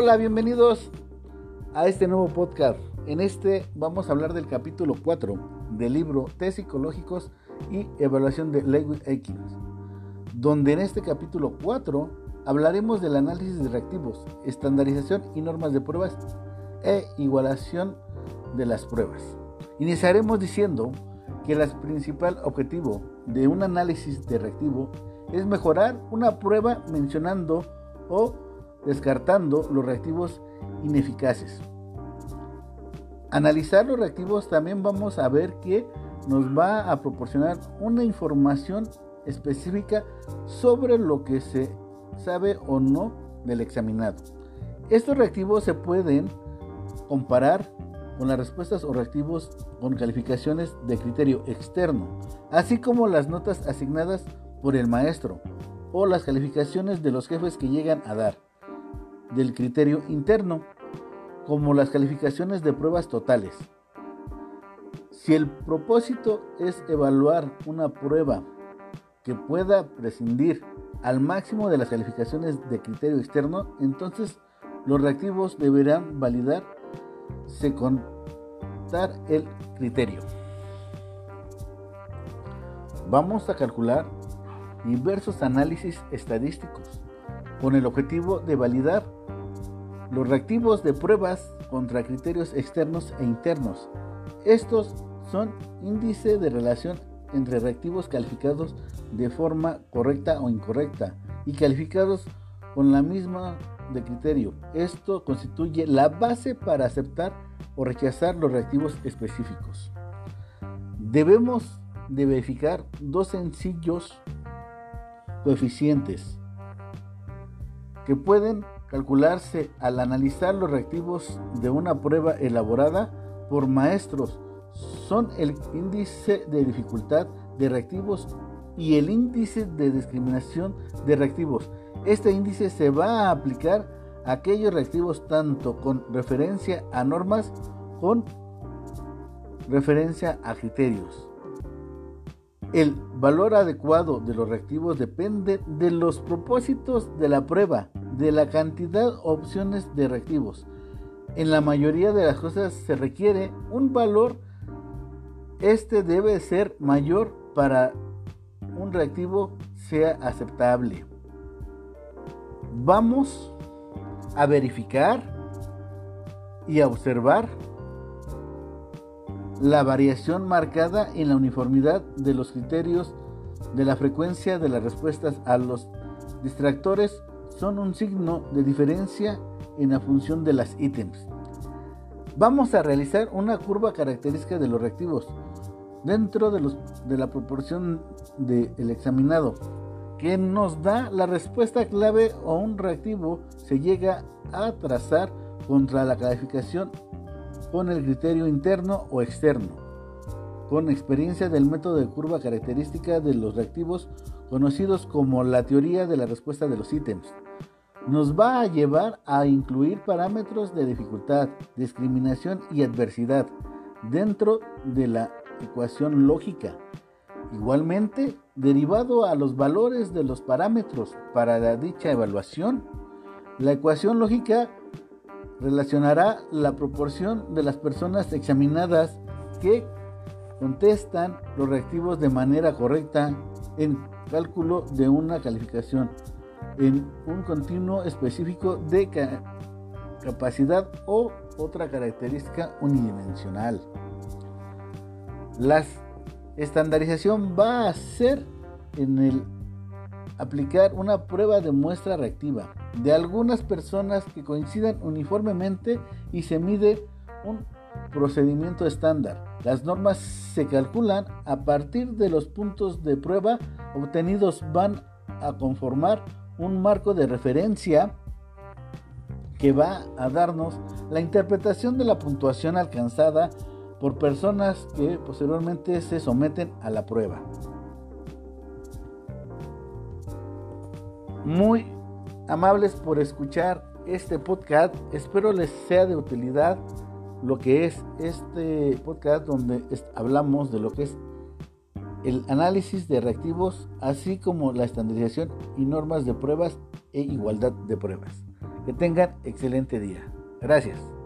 Hola, bienvenidos a este nuevo podcast. En este vamos a hablar del capítulo 4 del libro Test Psicológicos y Evaluación de Lewis Aikins, donde en este capítulo 4 hablaremos del análisis de reactivos, estandarización y normas de pruebas e igualación de las pruebas. Iniciaremos diciendo que el principal objetivo de un análisis de reactivo es mejorar una prueba mencionando o descartando los reactivos ineficaces. Analizar los reactivos también vamos a ver que nos va a proporcionar una información específica sobre lo que se sabe o no del examinado. Estos reactivos se pueden comparar con las respuestas o reactivos con calificaciones de criterio externo, así como las notas asignadas por el maestro o las calificaciones de los jefes que llegan a dar, del criterio interno, como las calificaciones de pruebas totales. Si el propósito es evaluar una prueba que pueda prescindir al máximo de las calificaciones de criterio externo, entonces los reactivos deberán validarse contar el criterio. Vamos a calcular diversos análisis estadísticos con el objetivo de validar los reactivos de pruebas contra criterios externos e internos. Estos son índice de relación entre reactivos calificados de forma correcta o incorrecta y calificados con la misma de criterio. Esto constituye la base para aceptar o rechazar los reactivos específicos. Debemos de verificar dos sencillos coeficientes que pueden calcularse al analizar los reactivos de una prueba elaborada por maestros. Son el índice de dificultad de reactivos y el índice de discriminación de reactivos. Este índice se va a aplicar a aquellos reactivos tanto con referencia a normas con referencia a criterios. El valor adecuado de los reactivos depende de los propósitos de la prueba, de la cantidad opciones de reactivos. En la mayoría de las cosas se requiere un valor, este debe ser mayor para un reactivo sea aceptable. Vamos a verificar y a observar la variación marcada en la uniformidad de los criterios de la frecuencia de las respuestas a los distractores son un signo de diferencia en la función de las ítems. Vamos a realizar una curva característica de los reactivos dentro de, la proporción del examinado que nos da la respuesta clave o un reactivo se llega a trazar contra la calificación con el criterio interno o externo, con experiencia del método de curva característica de los reactivos conocidos como la teoría de la respuesta de los ítems. Nos va a llevar a incluir parámetros de dificultad, discriminación y adversidad dentro de la ecuación lógica. Igualmente, derivado a los valores de los parámetros para dicha evaluación, la ecuación lógica relacionará la proporción de las personas examinadas que contestan los reactivos de manera correcta en cálculo de una calificación en un continuo específico de capacidad o otra característica unidimensional. La estandarización va a ser en el aplicar una prueba de muestra reactiva de algunas personas que coincidan uniformemente y se mide un procedimiento estándar. Las normas se calculan a partir de los puntos de prueba obtenidos van a conformar un marco de referencia que va a darnos la interpretación de la puntuación alcanzada por personas que posteriormente se someten a la prueba. Muy amables por escuchar este podcast. Espero les sea de utilidad lo que es este podcast donde hablamos de lo que es el análisis de reactivos, así como la estandarización y normas de pruebas e igualdad de pruebas. Que tengan excelente día. Gracias.